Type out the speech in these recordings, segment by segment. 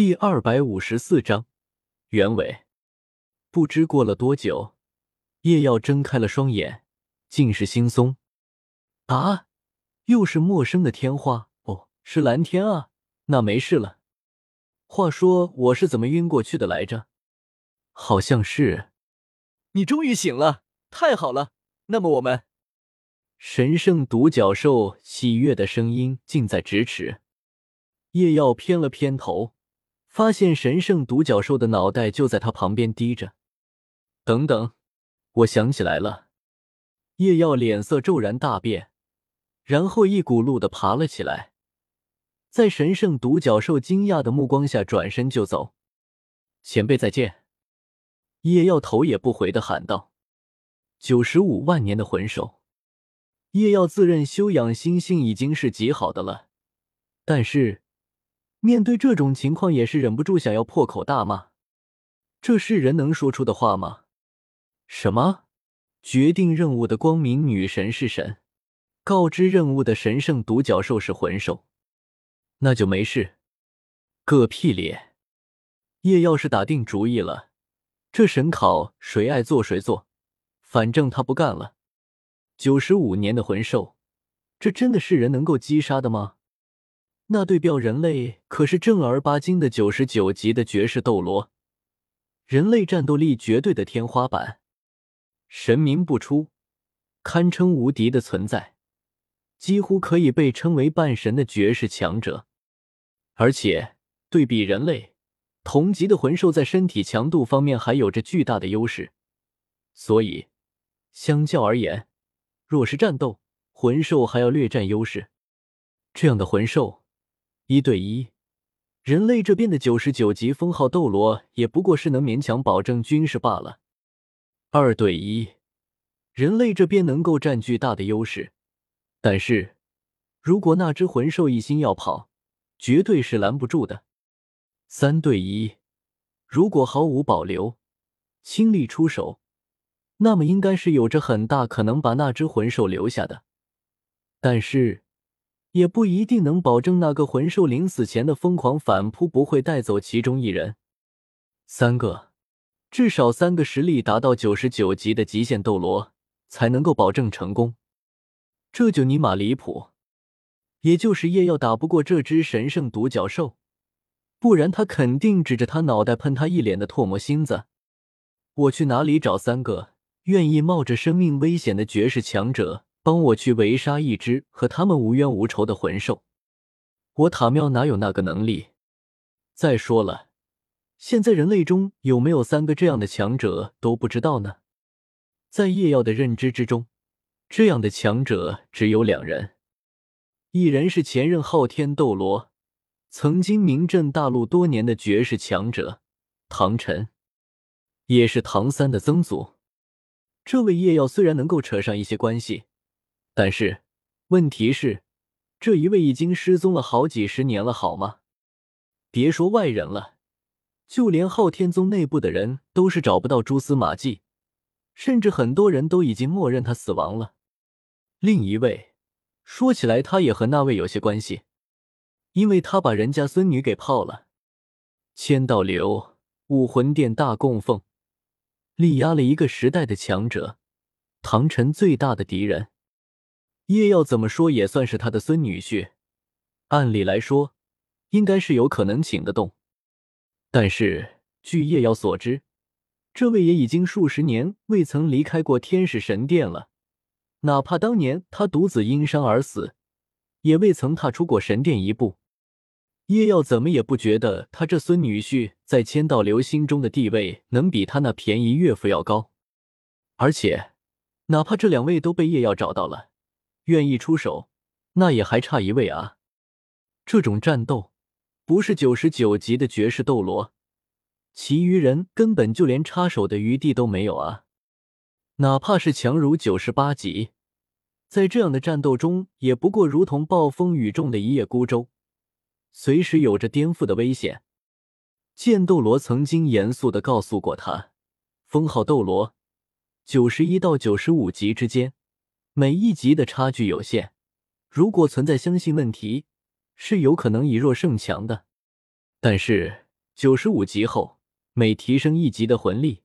第二百五十四章原委。不知过了多久，叶耀睁开了双眼，尽是惺忪。啊，又是陌生的天花哦，是蓝天啊，那没事了。话说我是怎么晕过去的来着？好像是。你终于醒了，太好了。那么我们，神圣独角兽喜悦的声音近在咫尺。叶耀偏了偏头，发现神圣独角兽的脑袋就在他旁边低着。等等，我想起来了。叶耀脸色骤然大变，然后一骨碌的爬了起来，在神圣独角兽惊讶的目光下转身就走。前辈再见！叶耀头也不回的喊道。九十五万年的魂兽，叶耀自认修养心性已经是极好的了，但是面对这种情况也是忍不住想要破口大骂。这是人能说出的话吗？什么？决定任务的光明女神是神，告知任务的神圣独角兽是魂兽，那就没事。个屁咧！叶要是打定主意了，这神考谁爱做谁做，反正他不干了。九十五年的魂兽，这真的是人能够击杀的吗？那对标人类可是正儿八经的九十九级的绝世斗罗，人类战斗力绝对的天花板。神明不出，堪称无敌的存在，几乎可以被称为半神的绝世强者。而且对比人类同级的魂兽，在身体强度方面还有着巨大的优势。所以，相较而言，若是战斗，魂兽还要略占优势。这样的魂兽，一对一，人类这边的九十九级封号斗罗也不过是能勉强保证军事罢了。二对一，人类这边能够占据大的优势，但是如果那只魂兽一心要跑，绝对是拦不住的。三对一，如果毫无保留倾力出手，那么应该是有着很大可能把那只魂兽留下的，但是也不一定能保证那个魂兽临死前的疯狂反扑不会带走其中一人。三个。至少三个实力达到九十九级的极限斗罗才能够保证成功，这就尼玛离谱！也就是叶耀打不过这只神圣独角兽，不然他肯定指着他脑袋喷他一脸的唾沫星子。我去哪里找三个愿意冒着生命危险的绝世强者帮我去围杀一只和他们无冤无仇的魂兽？我塔庙哪有那个能力？再说了。现在人类中有没有三个这样的强者都不知道呢。在叶耀的认知之中，这样的强者只有两人，一人是前任昊天斗罗，曾经名震大陆多年的绝世强者唐晨，也是唐三的曾祖。这位叶耀虽然能够扯上一些关系，但是问题是，这一位已经失踪了好几十年了，好吗？别说外人了。就连昊天宗内部的人都是找不到蛛丝马迹，甚至很多人都已经默认他死亡了。另一位，说起来他也和那位有些关系，因为他把人家孙女给泡了。千道流武魂殿大供奉，力压了一个时代的强者，唐晨最大的敌人。叶耀怎么说也算是他的孙女婿，按理来说，应该是有可能请得动。但是，据叶耀所知，这位也已经数十年未曾离开过天使神殿了。哪怕当年他独子因伤而死，也未曾踏出过神殿一步。叶耀怎么也不觉得他这孙女婿在千道流心中的地位能比他那便宜岳父要高。而且，哪怕这两位都被叶耀找到了，愿意出手，那也还差一位啊。这种战斗。不是九十九级的绝世斗罗，其余人根本就连插手的余地都没有啊！哪怕是强如九十八级，在这样的战斗中，也不过如同暴风雨中的一叶孤舟，随时有着颠覆的危险。剑斗罗曾经严肃的告诉过他，封号斗罗九十一到九十五级之间，每一级的差距有限，如果存在相信问题。是有可能以弱胜强的，但是九十五级后，每提升一级的魂力，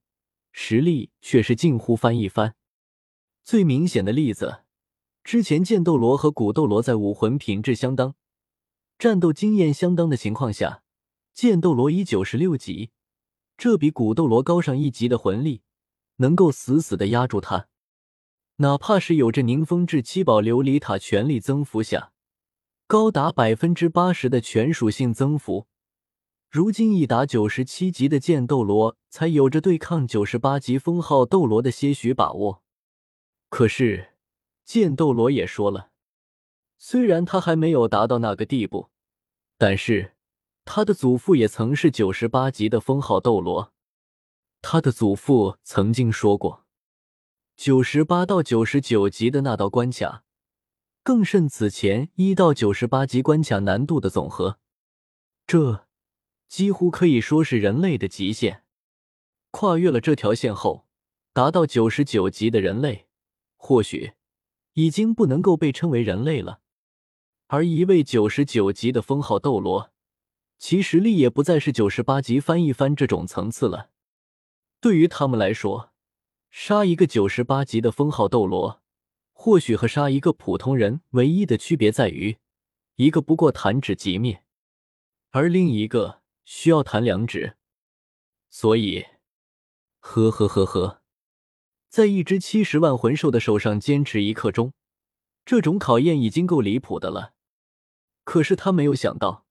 实力却是近乎翻一番。最明显的例子，之前剑斗罗和古斗罗在武魂品质相当、战斗经验相当的情况下，剑斗罗以九十六级，这比古斗罗高上一级的魂力，能够死死的压住他。哪怕是有着宁风致七宝琉璃塔全力增幅下，高达百分之八十的全属性增幅，如今已达九十七级的剑斗罗，才有着对抗九十八级封号斗罗的些许把握。可是剑斗罗也说了，虽然他还没有达到那个地步，但是他的祖父也曾是九十八级的封号斗罗，他的祖父曾经说过。九十八到九十九级的那道关卡，更甚此前一到九十八级关卡难度的总和，这几乎可以说是人类的极限。跨越了这条线后，达到九十九级的人类，或许已经不能够被称为人类了。而一位九十九级的封号斗罗，其实力也不再是九十八级翻一番这种层次了。对于他们来说，杀一个九十八级的封号斗罗，或许和杀一个普通人唯一的区别在于，一个不过弹指即灭，而另一个需要弹两指。所以，呵呵呵呵，在一只七十万魂兽的手上坚持一刻钟，这种考验已经够离谱的了。可是他没有想到，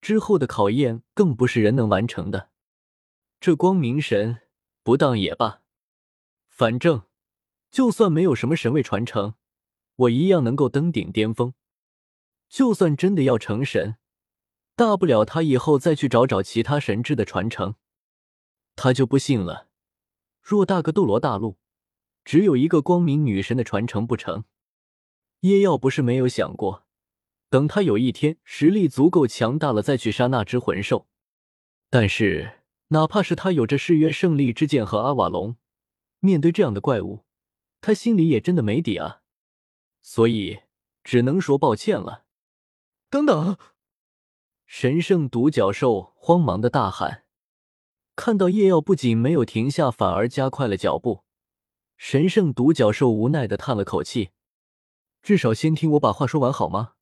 之后的考验更不是人能完成的。这光明神不当也罢。反正，就算没有什么神位传承，我一样能够登顶巅峰。就算真的要成神，大不了他以后再去找找其他神智的传承。他就不信了，偌大个斗罗大陆，只有一个光明女神的传承不成？叶耀不是没有想过，等他有一天实力足够强大了，再去杀那只魂兽。但是，哪怕是他有着誓约胜利之剑和阿瓦隆。面对这样的怪物，他心里也真的没底啊，所以只能说抱歉了。等等！神圣独角兽慌忙的大喊，看到叶耀不仅没有停下，反而加快了脚步，神圣独角兽无奈的叹了口气：“至少先听我把话说完好吗？”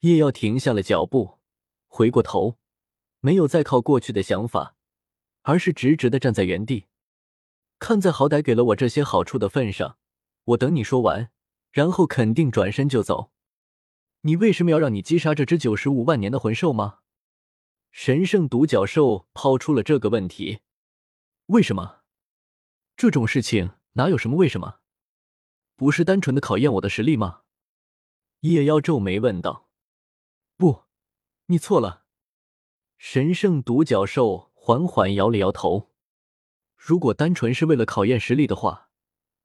叶耀停下了脚步，回过头，没有再靠过去的想法，而是直直的站在原地。看在好歹给了我这些好处的份上，我等你说完，然后肯定转身就走。你为什么要让你击杀这只九十五万年的魂兽吗？神圣独角兽抛出了这个问题。为什么？这种事情哪有什么为什么？不是单纯的考验我的实力吗？夜妖皱眉问道。不，你错了。神圣独角兽缓缓摇了摇头。如果单纯是为了考验实力的话，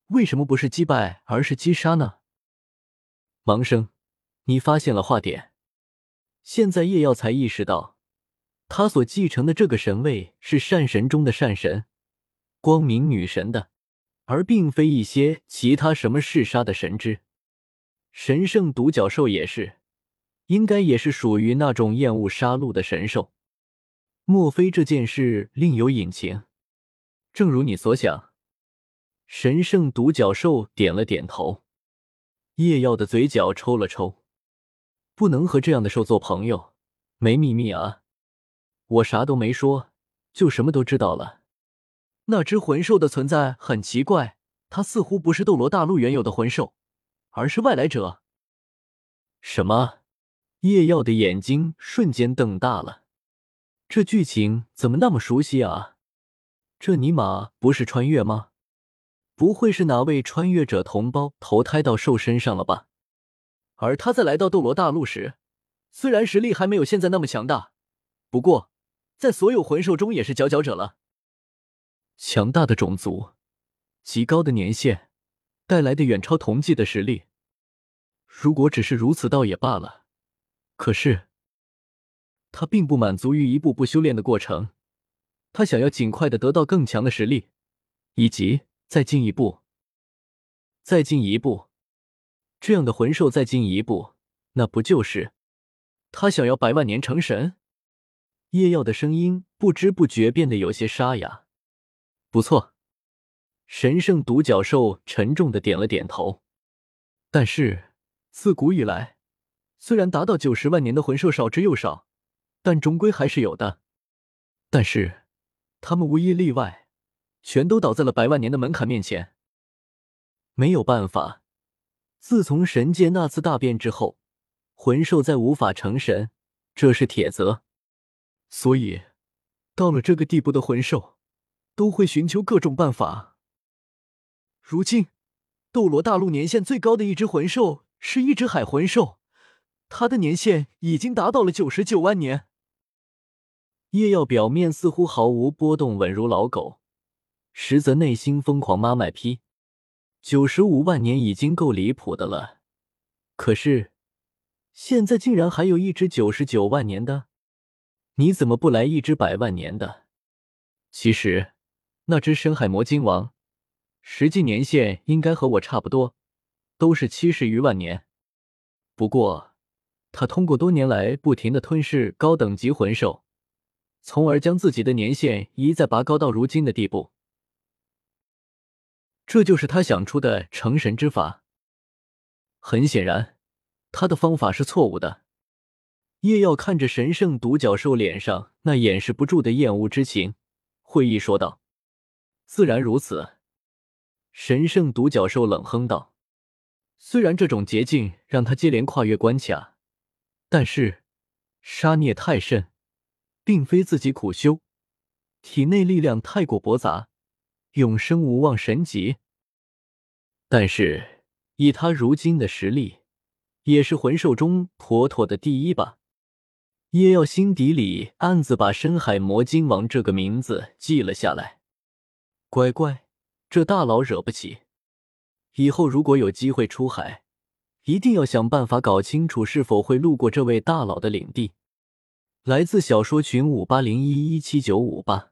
为什么不是击败而是击杀呢？盲生，你发现了化点。现在叶耀才意识到，他所继承的这个神位是善神中的善神，光明女神的，而并非一些其他什么嗜杀的神之。神圣独角兽也是，应该也是属于那种厌恶杀戮的神兽。莫非这件事另有隐情？正如你所想，神圣独角兽点了点头。叶耀的嘴角抽了抽，不能和这样的兽做朋友，没秘密啊！我啥都没说，就什么都知道了。那只魂兽的存在很奇怪，它似乎不是斗罗大陆原有的魂兽，而是外来者。什么？叶耀的眼睛瞬间瞪大了，这剧情怎么那么熟悉啊？这尼玛不是穿越吗？不会是哪位穿越者同胞投胎到兽身上了吧？而他在来到斗罗大陆时，虽然实力还没有现在那么强大，不过在所有魂兽中也是佼佼者了。强大的种族，极高的年限，带来的远超同济的实力。如果只是如此倒也罢了，可是他并不满足于一步步修炼的过程。他想要尽快的得到更强的实力，以及再进一步，再进一步，这样的魂兽再进一步，那不就是他想要百万年成神？叶耀的声音不知不觉变得有些沙哑。不错，神圣独角兽沉重的点了点头。但是自古以来，虽然达到九十万年的魂兽少之又少，但终归还是有的。但是他们无一例外，全都倒在了百万年的门槛面前。没有办法，自从神界那次大变之后，魂兽再无法成神，这是铁则。所以，到了这个地步的魂兽，都会寻求各种办法。如今，斗罗大陆年限最高的一只魂兽是一只海魂兽，它的年限已经达到了九十九万年。叶耀表面似乎毫无波动，稳如老狗，实则内心疯狂妈卖批。九十五万年已经够离谱的了，可是现在竟然还有一只九十九万年的。你怎么不来一只百万年的？其实，那只深海魔晶王，实际年限应该和我差不多，都是七十余万年。不过，他通过多年来不停的吞噬高等级魂兽，从而将自己的年限一再拔高到如今的地步。这就是他想出的成神之法。很显然，他的方法是错误的。叶耀看着神圣独角兽脸上那掩饰不住的厌恶之情，会意说道：“自然如此。”神圣独角兽冷哼道：“虽然这种捷径让他接连跨越关卡，但是杀孽太甚，并非自己苦修，体内力量太过驳杂，永生无望神级。但是以他如今的实力，也是魂兽中妥妥的第一吧。”叶耀心底里暗自把“深海魔晶王”这个名字记了下来。乖乖，这大佬惹不起。以后如果有机会出海，一定要想办法搞清楚是否会路过这位大佬的领地。来自小说群五八零一一七九五八。